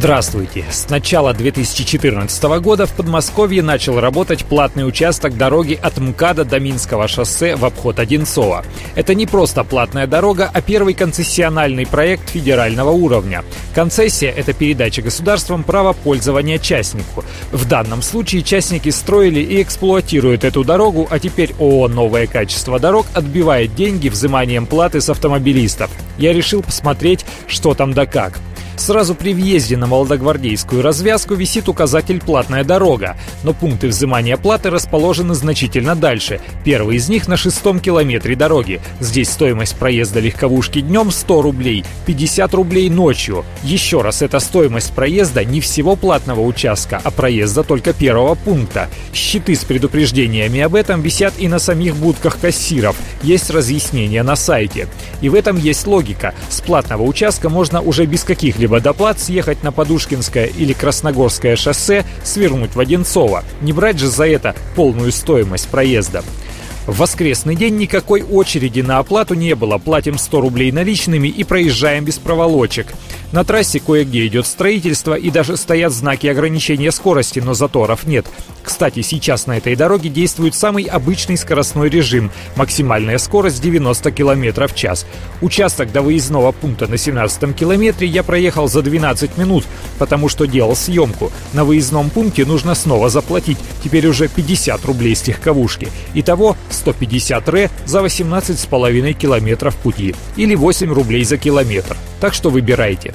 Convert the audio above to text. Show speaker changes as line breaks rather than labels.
Здравствуйте! С начала 2014 года в Подмосковье начал работать платный участок дороги от МКАДа до Минского шоссе в обход Одинцова. Это не просто платная дорога, а первый концессиональный проект федерального уровня. Концессия – это передача государством права пользования частнику. В данном случае частники строили и эксплуатируют эту дорогу, а теперь ООО «Новое качество дорог» отбивает деньги взиманием платы с автомобилистов. Я решил посмотреть, что там да как. Сразу при въезде на Молодогвардейскую развязку висит указатель «Платная дорога», но пункты взимания платы расположены значительно дальше. Первый из них на шестом километре дороги. Здесь стоимость проезда легковушки днем 100 рублей, 50 рублей ночью. Еще раз, это стоимость проезда не всего платного участка, а проезда только первого пункта. Щиты с предупреждениями об этом висят и на самих будках кассиров. Есть разъяснения на сайте. И в этом есть логика. С платного участка можно уже без каких-либо водопад съехать на Подушкинское или Красногорское шоссе, свернуть в Одинцово. Не брать же за это полную стоимость проезда. В воскресный день никакой очереди на оплату не было. Платим 100 рублей наличными и проезжаем без проволочек. На трассе кое-где идет строительство и даже стоят знаки ограничения скорости, но заторов нет. Кстати, сейчас на этой дороге действует самый обычный скоростной режим. Максимальная скорость 90 км в час. Участок до выездного пункта на 17 километре я проехал за 12 минут, потому что делал съемку. На выездном пункте нужно снова заплатить, теперь уже 50 рублей с легковушки. Итого 150 ре за 18,5 километров пути. Или 8 рублей за километр. Так что выбирайте.